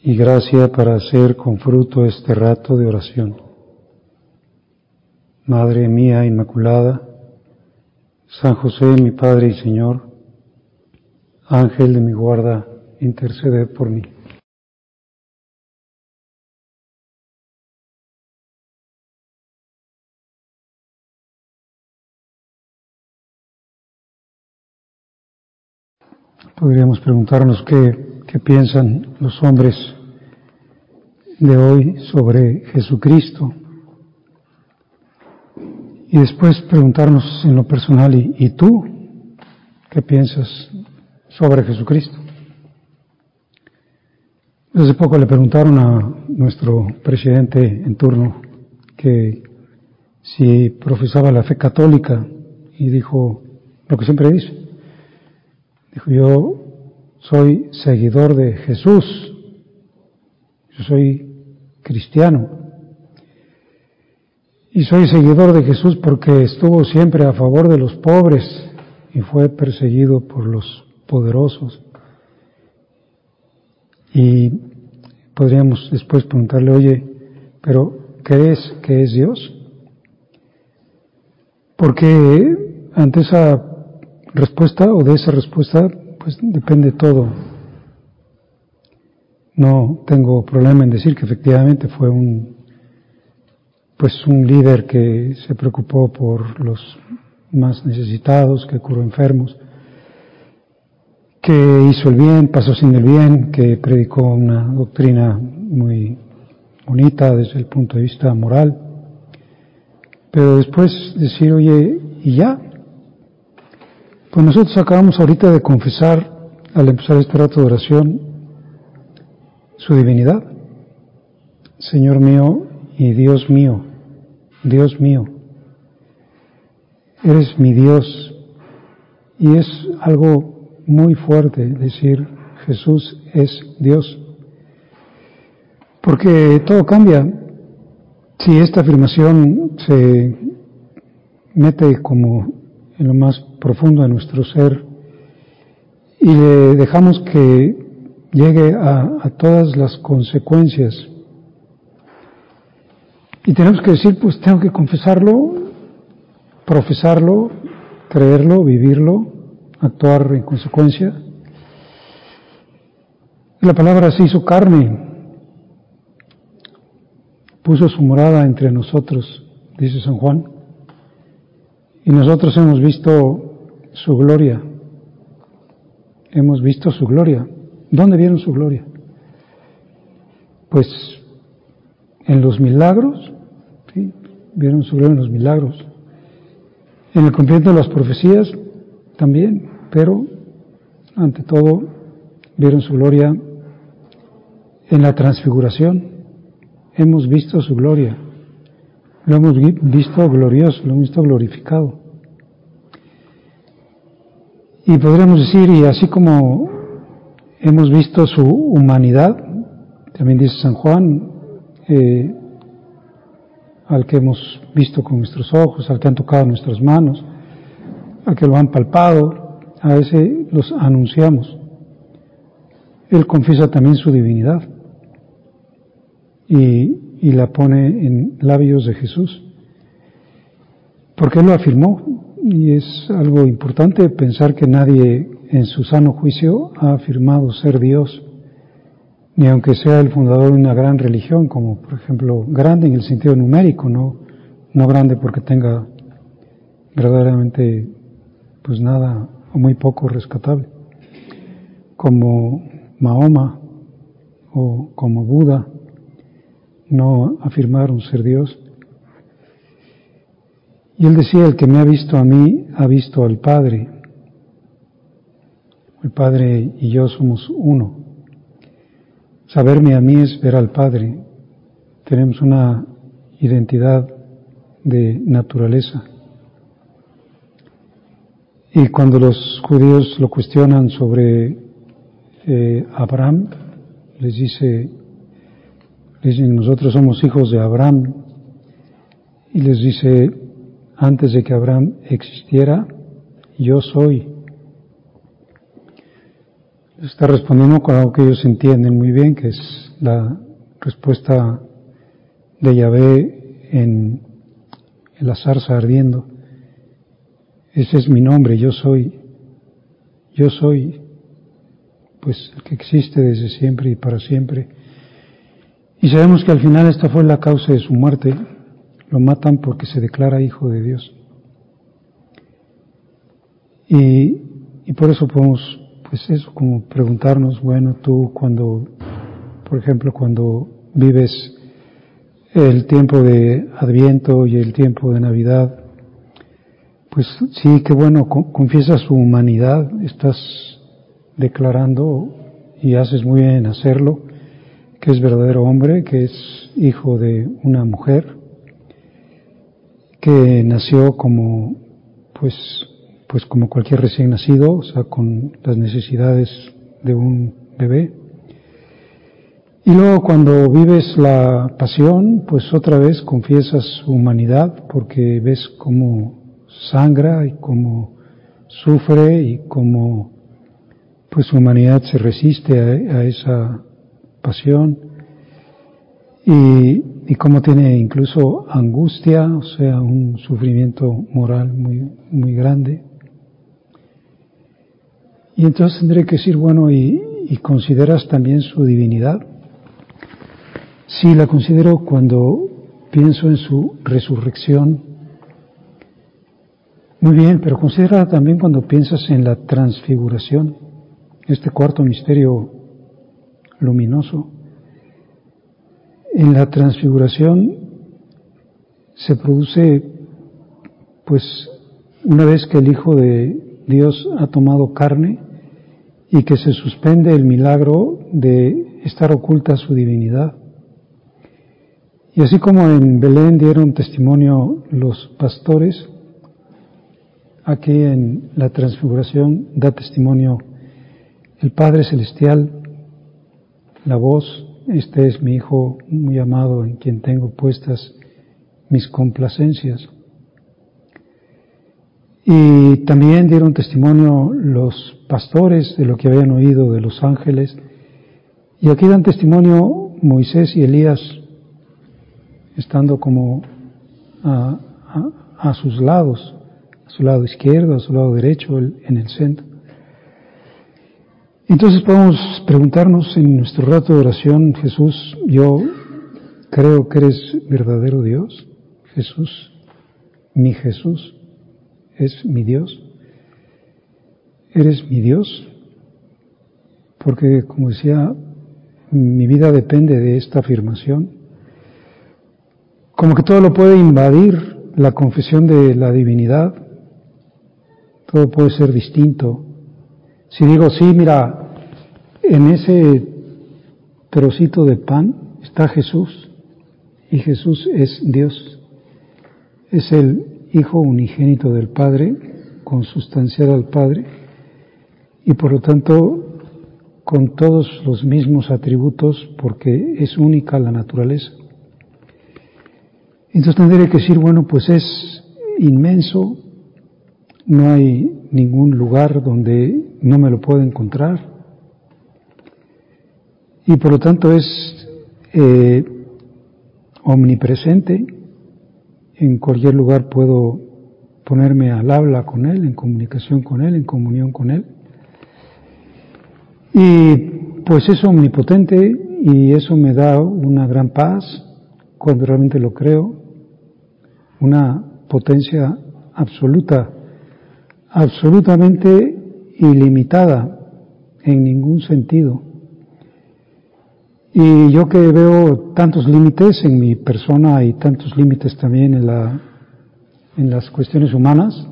y gracia para hacer con fruto este rato de oración. Madre mía Inmaculada, San José, mi Padre y Señor, Ángel de mi guarda, interceded por mí. Podríamos preguntarnos qué, qué piensan los hombres de hoy sobre Jesucristo. Y después preguntarnos en lo personal, ¿y, ¿y, tú qué piensas sobre Jesucristo? Hace poco le preguntaron a nuestro presidente en turno que si profesaba la fe católica y dijo lo que siempre dice. Dijo, yo soy seguidor de Jesús, yo soy cristiano. Y soy seguidor de Jesús porque estuvo siempre a favor de los pobres y fue perseguido por los poderosos. Y podríamos después preguntarle, oye, pero ¿crees que es Dios? Porque ante esa respuesta o de esa respuesta, pues depende todo. No tengo problema en decir que efectivamente fue un, pues un líder que se preocupó por los más necesitados, que curó enfermos, que hizo el bien, pasó sin el bien, que predicó una doctrina muy bonita desde el punto de vista moral. Pero después decir, oye, ¿y ya? Pues nosotros acabamos ahorita de confesar, al empezar este rato de oración, su divinidad. Señor mío y Dios mío, Dios mío, eres mi Dios. Y es algo muy fuerte decir Jesús es Dios. Porque todo cambia. Si esta afirmación se mete como en lo más profundo de nuestro ser y le dejamos que llegue a, a, todas las consecuencias. Y tenemos que decir, pues tengo que confesarlo, profesarlo, creerlo, vivirlo, actuar en consecuencia. La palabra se hizo carne, puso su morada entre nosotros, dice San Juan, y nosotros hemos visto su gloria, hemos visto su gloria. ¿Dónde vieron su gloria? Pues en los milagros, ¿sí? vieron su gloria en los milagros. En el cumplimiento de las profecías también, pero ante todo vieron su gloria en la transfiguración. Hemos visto su gloria, lo hemos visto glorioso, lo hemos visto glorificado. Y podríamos decir, y así como hemos visto su humanidad, también dice San Juan, eh, al que hemos visto con nuestros ojos, al que han tocado nuestras manos, al que lo han palpado, a ese los anunciamos. Él confiesa también su divinidad y, y la pone en labios de Jesús, porque Él lo afirmó y es algo importante pensar que nadie en su sano juicio ha afirmado ser Dios, ni aunque sea el fundador de una gran religión, como por ejemplo grande en el sentido numérico, no, no grande porque tenga verdaderamente pues nada o muy poco rescatable, como Mahoma o como Buda, no afirmaron ser Dios. Y él decía, el que me ha visto a mí, ha visto al Padre. El Padre y yo somos uno. Saberme a mí es ver al Padre. Tenemos una identidad de naturaleza. Y cuando los judíos lo cuestionan sobre eh, Abraham, les dice, dicen, nosotros somos hijos de Abraham, y les dice, antes de que Abraham existiera, yo soy. Está respondiendo con algo que ellos entienden muy bien, que es la respuesta de Yahvé en, en la zarza ardiendo. Ese es mi nombre, yo soy. Yo soy, pues, el que existe desde siempre y para siempre. Y sabemos que al final esta fue la causa de su muerte. Lo matan porque se declara hijo de Dios. Y, y por eso podemos, pues eso, como preguntarnos, bueno, tú cuando, por ejemplo, cuando vives el tiempo de Adviento y el tiempo de Navidad, pues sí, qué bueno, confiesas su humanidad, estás declarando y haces muy bien en hacerlo, que es verdadero hombre, que es hijo de una mujer, que nació como, pues, pues como cualquier recién nacido, o sea, con las necesidades de un bebé. Y luego cuando vives la pasión, pues otra vez confiesas su humanidad porque ves cómo sangra y cómo sufre y cómo pues su humanidad se resiste a, esa pasión y, y cómo tiene incluso angustia, o sea, un sufrimiento moral muy, muy grande. Y entonces tendré que decir, bueno, ¿y, y consideras también su divinidad? Sí, la considero cuando pienso en su resurrección muy bien, pero considera también cuando piensas en la transfiguración, este cuarto misterio luminoso. En la transfiguración se produce, pues, una vez que el Hijo de Dios ha tomado carne y que se suspende el milagro de estar oculta su divinidad. Y así como en Belén dieron testimonio los pastores, aquí en la transfiguración da testimonio el Padre Celestial, la voz, este es mi Hijo muy amado en quien tengo puestas mis complacencias. Y también dieron testimonio los pastores de lo que habían oído de los ángeles. Y aquí dan testimonio Moisés y Elías, estando como a, sus lados a su lado izquierdo, a su lado derecho, en el centro. Entonces podemos preguntarnos en nuestro rato de oración, Jesús, yo creo que eres verdadero Dios. Jesús, mi Jesús, es mi Dios. Eres mi Dios. Porque, como decía, mi vida depende de esta afirmación. Como que todo lo puede invadir la confesión de la divinidad, todo puede ser distinto. Si digo, sí, mira, en ese trocito de pan está Jesús y Jesús es Dios. Es el Hijo unigénito del Padre, consustancial al Padre y por lo tanto con todos los mismos atributos porque es única la naturaleza. Entonces tendré que decir, bueno, pues es inmenso, no hay ningún lugar donde no me lo pueda encontrar. Y por lo tanto es eh, omnipresente. En cualquier lugar puedo ponerme al habla con Él, en comunicación con Él, en comunión con Él. Y pues es omnipotente y eso me da una gran paz cuando realmente lo creo, una potencia absoluta absolutamente ilimitada en ningún sentido. Y yo que veo tantos límites en mi persona y tantos límites también en, la, en las cuestiones humanas,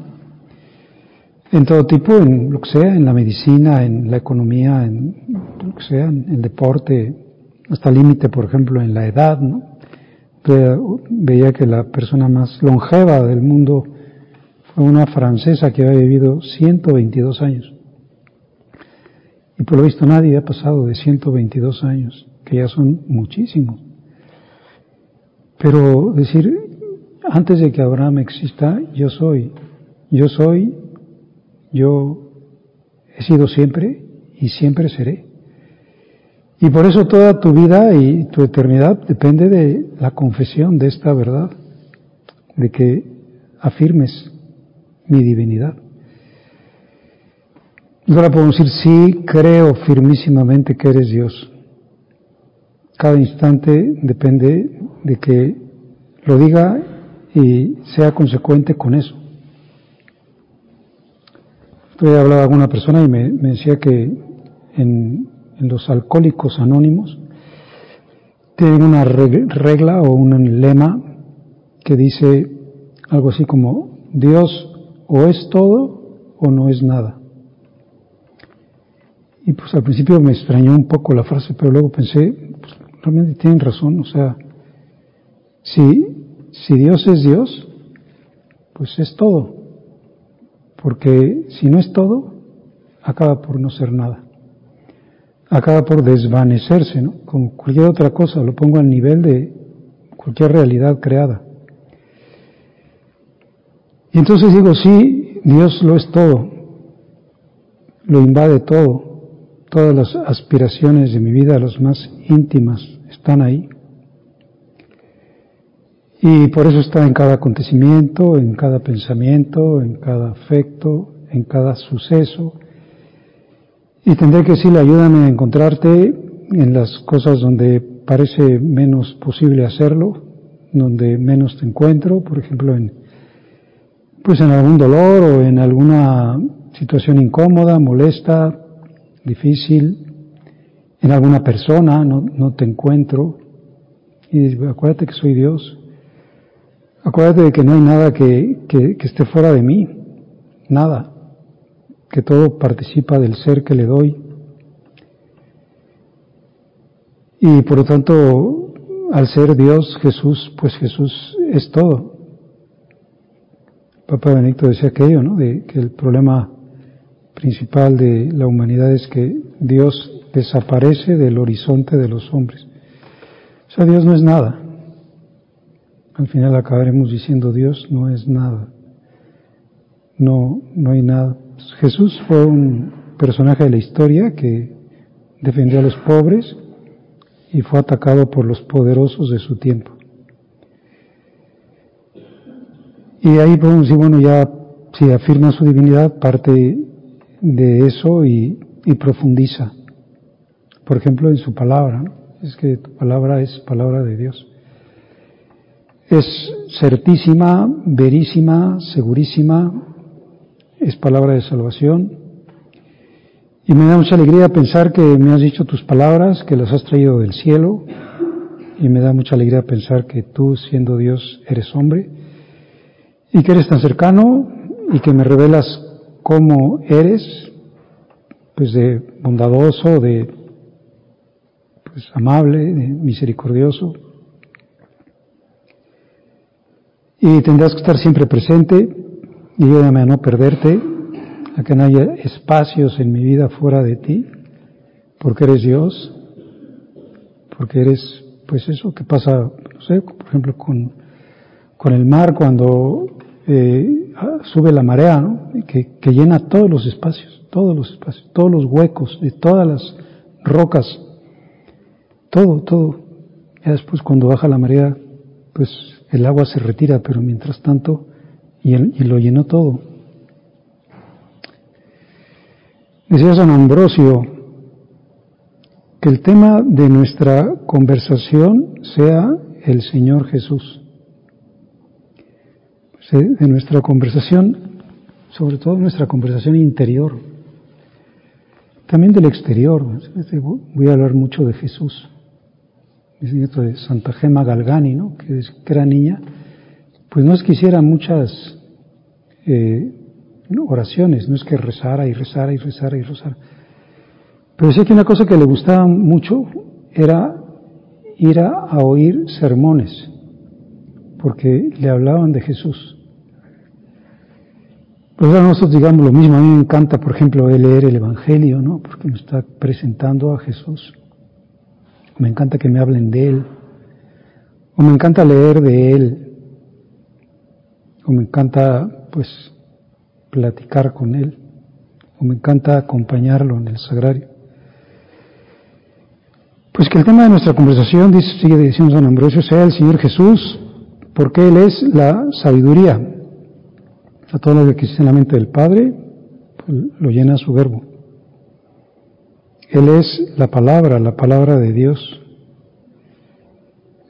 en todo tipo, en lo que sea, en la medicina, en la economía, en lo que sea, en el deporte, hasta límite, por ejemplo, en la edad, ¿no? Veía que la persona más longeva del mundo fue una francesa que había vivido 122 años. Y por lo visto nadie ha pasado de 122 años, que ya son muchísimos. Pero decir, antes de que Abraham exista, yo soy, yo soy, yo he sido siempre y siempre seré. Y por eso toda tu vida y tu eternidad depende de la confesión de esta verdad, de que afirmes mi divinidad. ahora podemos decir, sí, creo firmísimamente que eres Dios. Cada instante depende de que lo diga y sea consecuente con eso. Estoy hablando con una persona y me, me decía que en, en los alcohólicos anónimos, tienen una regla o un lema que dice algo así como, Dios o es todo o no es nada. Y pues al principio me extrañó un poco la frase, pero luego pensé, pues, realmente tienen razón, o sea, si, si Dios es Dios, pues es todo, porque si no es todo, acaba por no ser nada acaba por desvanecerse, ¿no? Como cualquier otra cosa, lo pongo al nivel de cualquier realidad creada. Y entonces digo, sí, Dios lo es todo, lo invade todo, todas las aspiraciones de mi vida, las más íntimas, están ahí. Y por eso está en cada acontecimiento, en cada pensamiento, en cada afecto, en cada suceso, y tendré que decirle, ayúdame a encontrarte en las cosas donde parece menos posible hacerlo, donde menos te encuentro, por ejemplo, en, pues en algún dolor o en alguna situación incómoda, molesta, difícil, en alguna persona, no, te encuentro. Y acuérdate que soy Dios. Acuérdate de que no hay nada que esté fuera de mí. Nada que todo participa del ser que le doy. Y por lo tanto, al ser Dios, Jesús, pues Jesús es todo. Papa Benedicto decía aquello, ¿no? De que el problema principal de la humanidad es que Dios desaparece del horizonte de los hombres. O sea, Dios no es nada. Al final acabaremos diciendo Dios no es nada. No, no hay nada. Jesús fue un personaje de la historia que defendió a los pobres y fue atacado por los poderosos de su tiempo. Y ahí podemos decir, bueno, ya si afirma su divinidad, parte de eso y, profundiza. Por ejemplo, en su palabra, es que tu palabra es palabra de Dios. Es certísima, verísima, segurísima, es palabra de salvación. Y me da mucha alegría pensar que me has dicho tus palabras, que las has traído del cielo. Y me da mucha alegría pensar que tú, siendo Dios, eres hombre. Y que eres tan cercano y que me revelas cómo eres, pues de bondadoso, de pues amable, de misericordioso. Y tendrás que estar siempre presente y ayúdame a no perderte, a que no haya espacios en mi vida fuera de ti, porque eres Dios, porque eres, pues eso que pasa, no sé, por ejemplo, con, con el mar cuando eh, sube la marea, ¿no? que, que llena todos los espacios, todos los espacios, todos los huecos de todas las rocas, todo, todo. Ya después cuando baja la marea, pues el agua se retira, pero mientras tanto y, lo llenó todo. Decía San Ambrosio que el tema de nuestra conversación sea el Señor Jesús. De nuestra conversación, sobre todo nuestra conversación interior, también del exterior. Voy a hablar mucho de Jesús. Es nieto de Santa Gema Galgani, ¿no? que, era niña, pues no es que hiciera muchas eh, oraciones, no es que rezara y rezara y rezara y rezara. Pero sé que una cosa que le gustaba mucho era ir a, oír sermones, porque le hablaban de Jesús. Pues ahora nosotros digamos lo mismo, a mí me encanta, por ejemplo, leer el Evangelio, ¿no? Porque me está presentando a Jesús. Me encanta que me hablen de Él. O me encanta leer de Él. O me encanta, pues, platicar con Él. O me encanta acompañarlo en el sagrario. Pues que el tema de nuestra conversación, dice, sigue diciendo San Ambrosio, sea el Señor Jesús, porque Él es la sabiduría. A todo lo que existe en la mente del Padre, pues, lo llena su verbo. Él es la palabra, la palabra de Dios.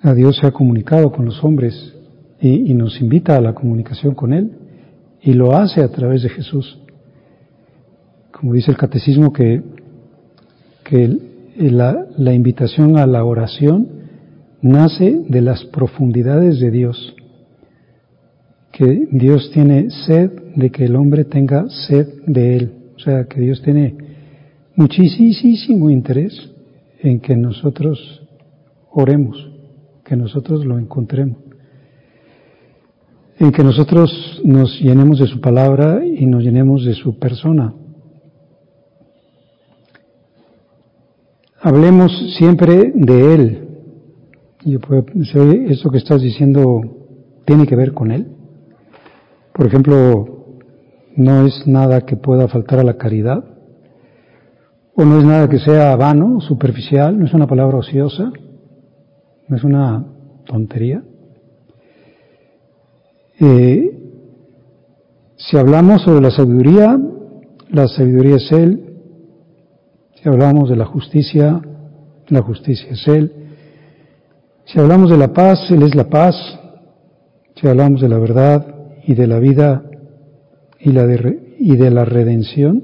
A Dios se ha comunicado con los hombres y, nos invita a la comunicación con Él y lo hace a través de Jesús. Como dice el catecismo que, la, la invitación a la oración nace de las profundidades de Dios, que Dios tiene sed de que el hombre tenga sed de Él, o sea, que Dios tiene muchísimo interés en que nosotros oremos, que nosotros lo encontremos, en que nosotros nos llenemos de su palabra y nos llenemos de su persona. Hablemos siempre de Él. Y eso que estás diciendo tiene que ver con Él. Por ejemplo, no es nada que pueda faltar a la caridad o no es nada que sea vano, superficial, no es una palabra ociosa, no es una tontería. Eh, si hablamos sobre la sabiduría, la sabiduría es Él. Si hablamos de la justicia, la justicia es Él. Si hablamos de la paz, Él es la paz. Si hablamos de la verdad y de la vida y, la y de la redención,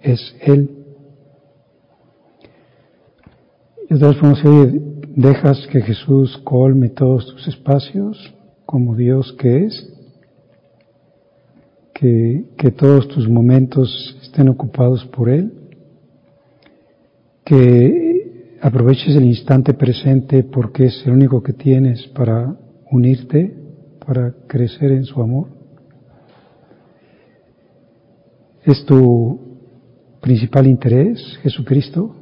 es Él. Vez podemos decir, dejas que Jesús colme todos tus espacios como Dios que es, que, que todos tus momentos estén ocupados por Él, que aproveches el instante presente porque es el único que tienes para unirte, para crecer en su amor. ¿Es tu principal interés Jesucristo?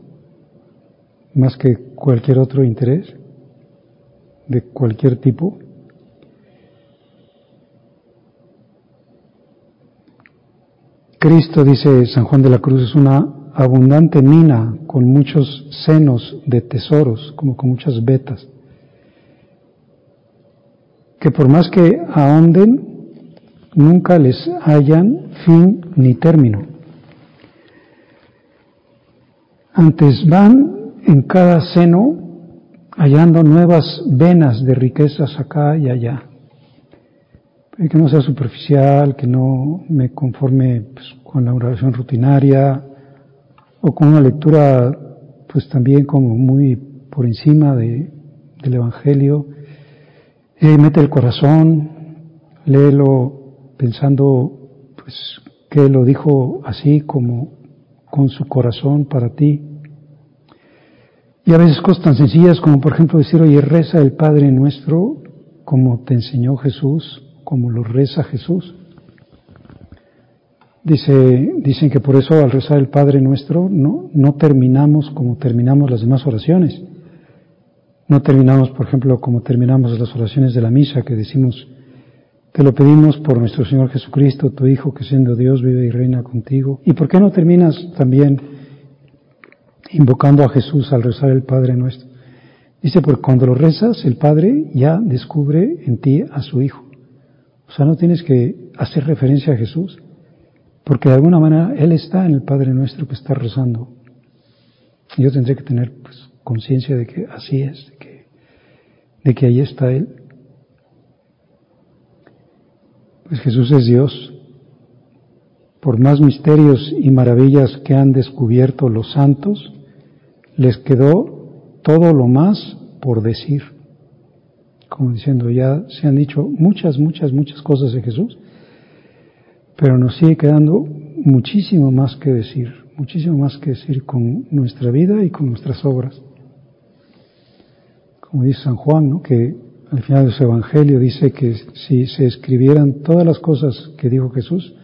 Más que cualquier otro interés de cualquier tipo. Cristo, dice San Juan de la Cruz, es una abundante mina con muchos senos de tesoros, como con muchas vetas, que por más que ahonden, nunca les hayan fin ni término. Antes van en cada seno hallando nuevas venas de riquezas acá y allá. Que no sea superficial, que no me conforme pues, con la oración rutinaria o con una lectura pues también como muy por encima de, del Evangelio. Eh, mete el corazón, léelo pensando pues que lo dijo así como con su corazón para ti y a veces cosas tan sencillas como por ejemplo decir, oye, reza el Padre nuestro como te enseñó Jesús, como lo reza Jesús. Dice, dicen que por eso al rezar el Padre nuestro no, no terminamos como terminamos las demás oraciones. No terminamos, por ejemplo, como terminamos las oraciones de la misa, que decimos, te lo pedimos por nuestro Señor Jesucristo, tu Hijo, que siendo Dios vive y reina contigo. ¿Y por qué no terminas también invocando a Jesús al rezar el Padre nuestro. Dice, porque cuando lo rezas, el Padre ya descubre en ti a su Hijo. O sea, no tienes que hacer referencia a Jesús, porque de alguna manera Él está en el Padre nuestro que está rezando. Yo tendré que tener pues, conciencia de que así es, que, de que ahí está Él. Pues Jesús es Dios. Por más misterios y maravillas que han descubierto los santos, les quedó todo lo más por decir. Como diciendo, ya se han dicho muchas, muchas, muchas cosas de Jesús, pero nos sigue quedando muchísimo más que decir, muchísimo más que decir con nuestra vida y con nuestras obras. como dice San Juan, ¿no? que al final de su evangelio dice que si se escribieran todas las cosas que dijo Jesús,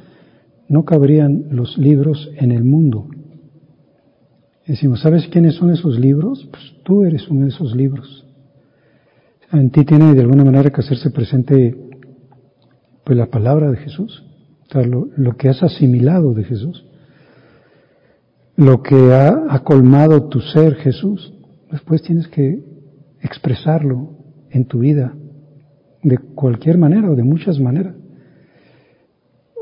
no cabrían los libros en el mundo. Decimos, ¿sabes quiénes son esos libros? Pues tú eres uno de esos libros. En ti tiene de alguna manera que hacerse presente pues la palabra de Jesús, lo, que has asimilado de Jesús, lo que ha, ha colmado tu ser Jesús. Después tienes que expresarlo en tu vida, de cualquier manera o de muchas maneras.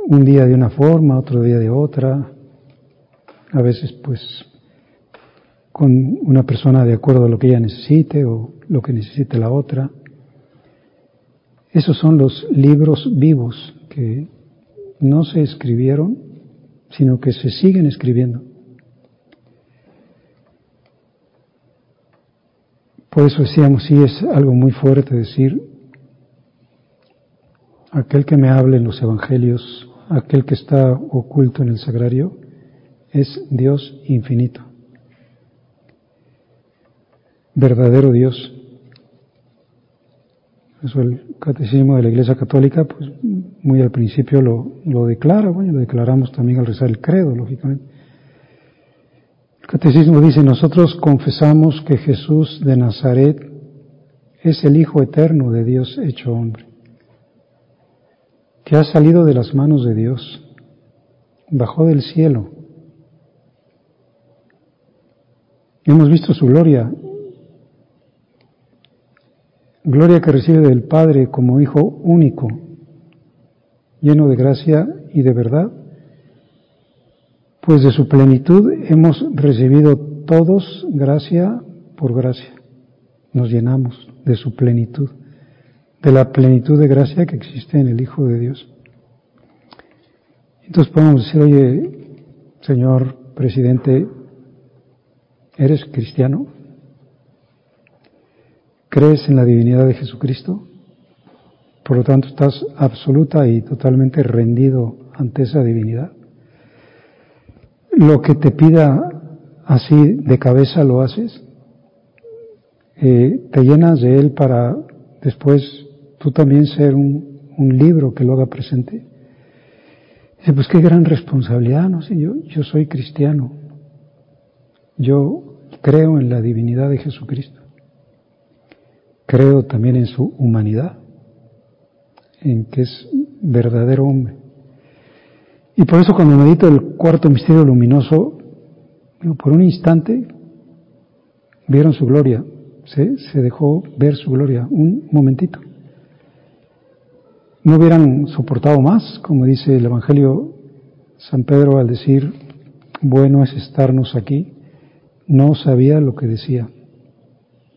Un día de una forma, otro día de otra, a veces pues con una persona de acuerdo a lo que ella necesite o lo que necesite la otra. Esos son los libros vivos que no se escribieron, sino que se siguen escribiendo. Por eso decíamos, sí es algo muy fuerte decir, aquel que me hable en los evangelios, aquel que está oculto en el sagrario, es Dios infinito, verdadero Dios. Eso el catecismo de la Iglesia Católica, pues muy al principio lo, lo declara, bueno, lo declaramos también al rezar el credo, lógicamente. El catecismo dice, nosotros confesamos que Jesús de Nazaret es el Hijo eterno de Dios hecho hombre, que ha salido de las manos de Dios, bajó del cielo. Hemos visto su gloria Gloria que recibe del Padre como Hijo único, lleno de gracia y de verdad, pues de su plenitud hemos recibido todos gracia por gracia. Nos llenamos de su plenitud, de la plenitud de gracia que existe en el Hijo de Dios. Entonces podemos decir, oye, señor presidente, ¿eres cristiano? ¿Crees en la divinidad de Jesucristo? Por lo tanto, estás absoluta y totalmente rendido ante esa divinidad. Lo que te pida así de cabeza lo haces. Eh, te llenas de él para después tú también ser un, libro que lo haga presente. Dice, pues qué gran responsabilidad, ¿no? sé, yo, yo soy cristiano. Yo creo en la divinidad de Jesucristo. Creo también en su humanidad, en que es verdadero hombre. Y por eso cuando medito el cuarto misterio luminoso, por un instante vieron su gloria, se dejó ver su gloria, un momentito. No hubieran soportado más, como dice el Evangelio San Pedro al decir, bueno es estarnos aquí, no sabía lo que decía.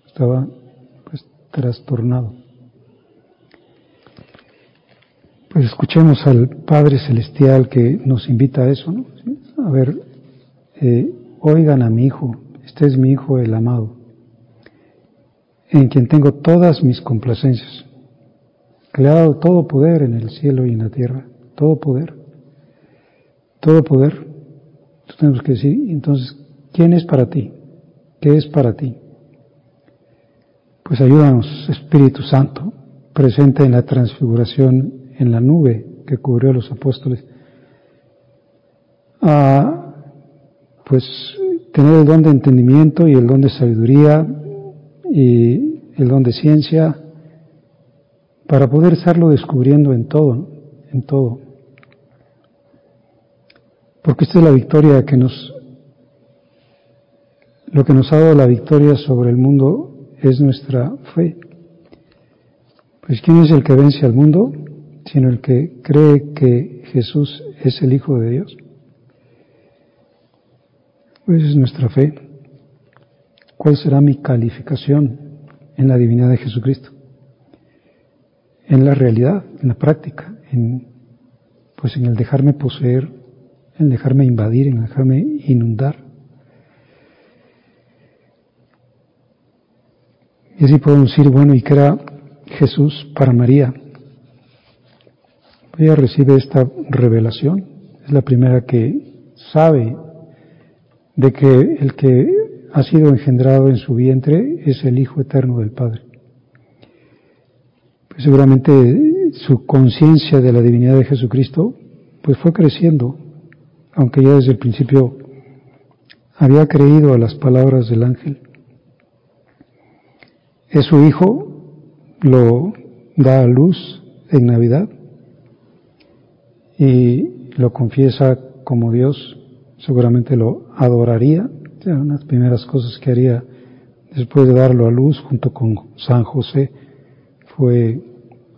Estaba trastornado. Pues escuchemos al Padre Celestial que nos invita a eso, ¿no? A ver, eh, oigan a mi Hijo, este es mi Hijo el amado, en quien tengo todas mis complacencias, dado todo poder en el cielo y en la tierra, todo poder, todo poder. Entonces tenemos que decir, entonces, ¿quién es para ti? ¿Qué es para ti? Pues ayúdanos, Espíritu Santo, presente en la transfiguración en la nube que cubrió a los apóstoles, a pues tener el don de entendimiento y el don de sabiduría y el don de ciencia para poder estarlo descubriendo en todo, en todo. Porque esta es la victoria que nos, lo que nos ha dado la victoria sobre el mundo es nuestra fe. Pues ¿quién es el que vence al mundo? Sino el que cree que Jesús es el Hijo de Dios. Pues es nuestra fe. ¿Cuál será mi calificación en la divinidad de Jesucristo? En la realidad, en la práctica, en, pues en el dejarme poseer, en dejarme invadir, en dejarme inundar. Y así podemos decir, bueno, ¿y qué era Jesús para María? Ella recibe esta revelación, es la primera que sabe de que el que ha sido engendrado en su vientre es el Hijo Eterno del Padre. Seguramente su conciencia de la divinidad de Jesucristo pues fue creciendo, aunque ya desde el principio había creído a las palabras del ángel. Es su hijo, lo da a luz en Navidad y lo confiesa como Dios, seguramente lo adoraría, eran las primeras cosas que haría después de darlo a luz junto con San José fue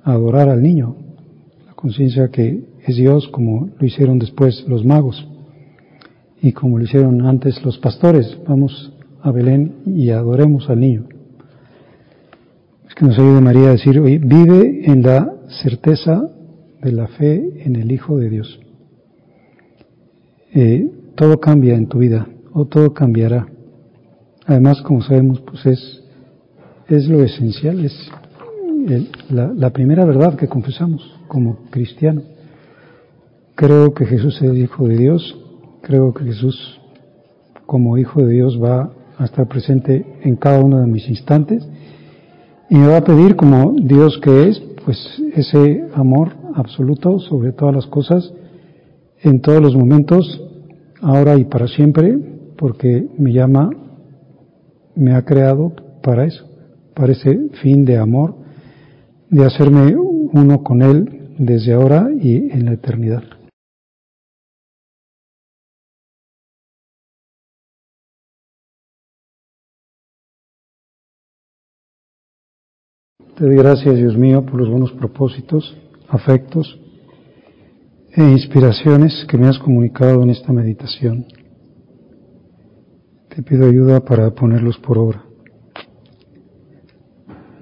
adorar al niño, la conciencia que es Dios como lo hicieron después los magos y como lo hicieron antes los pastores. Vamos a Belén y adoremos al niño. Es que nos ayude María a decir, oye, vive en la certeza de la fe en el Hijo de Dios. Eh, todo cambia en tu vida, o todo cambiará. Además, como sabemos, pues es, es lo esencial, es la, la primera verdad que confesamos como cristiano. Creo que Jesús es el Hijo de Dios, creo que Jesús como Hijo de Dios va a estar presente en cada uno de mis instantes y me va a pedir como Dios que es, pues ese amor absoluto sobre todas las cosas, en todos los momentos, ahora y para siempre, porque me llama, me ha creado para eso, para ese fin de amor, de hacerme uno con Él desde ahora y en la eternidad. Te doy gracias, Dios mío, por los buenos propósitos, afectos e inspiraciones que me has comunicado en esta meditación. Te pido ayuda para ponerlos por obra.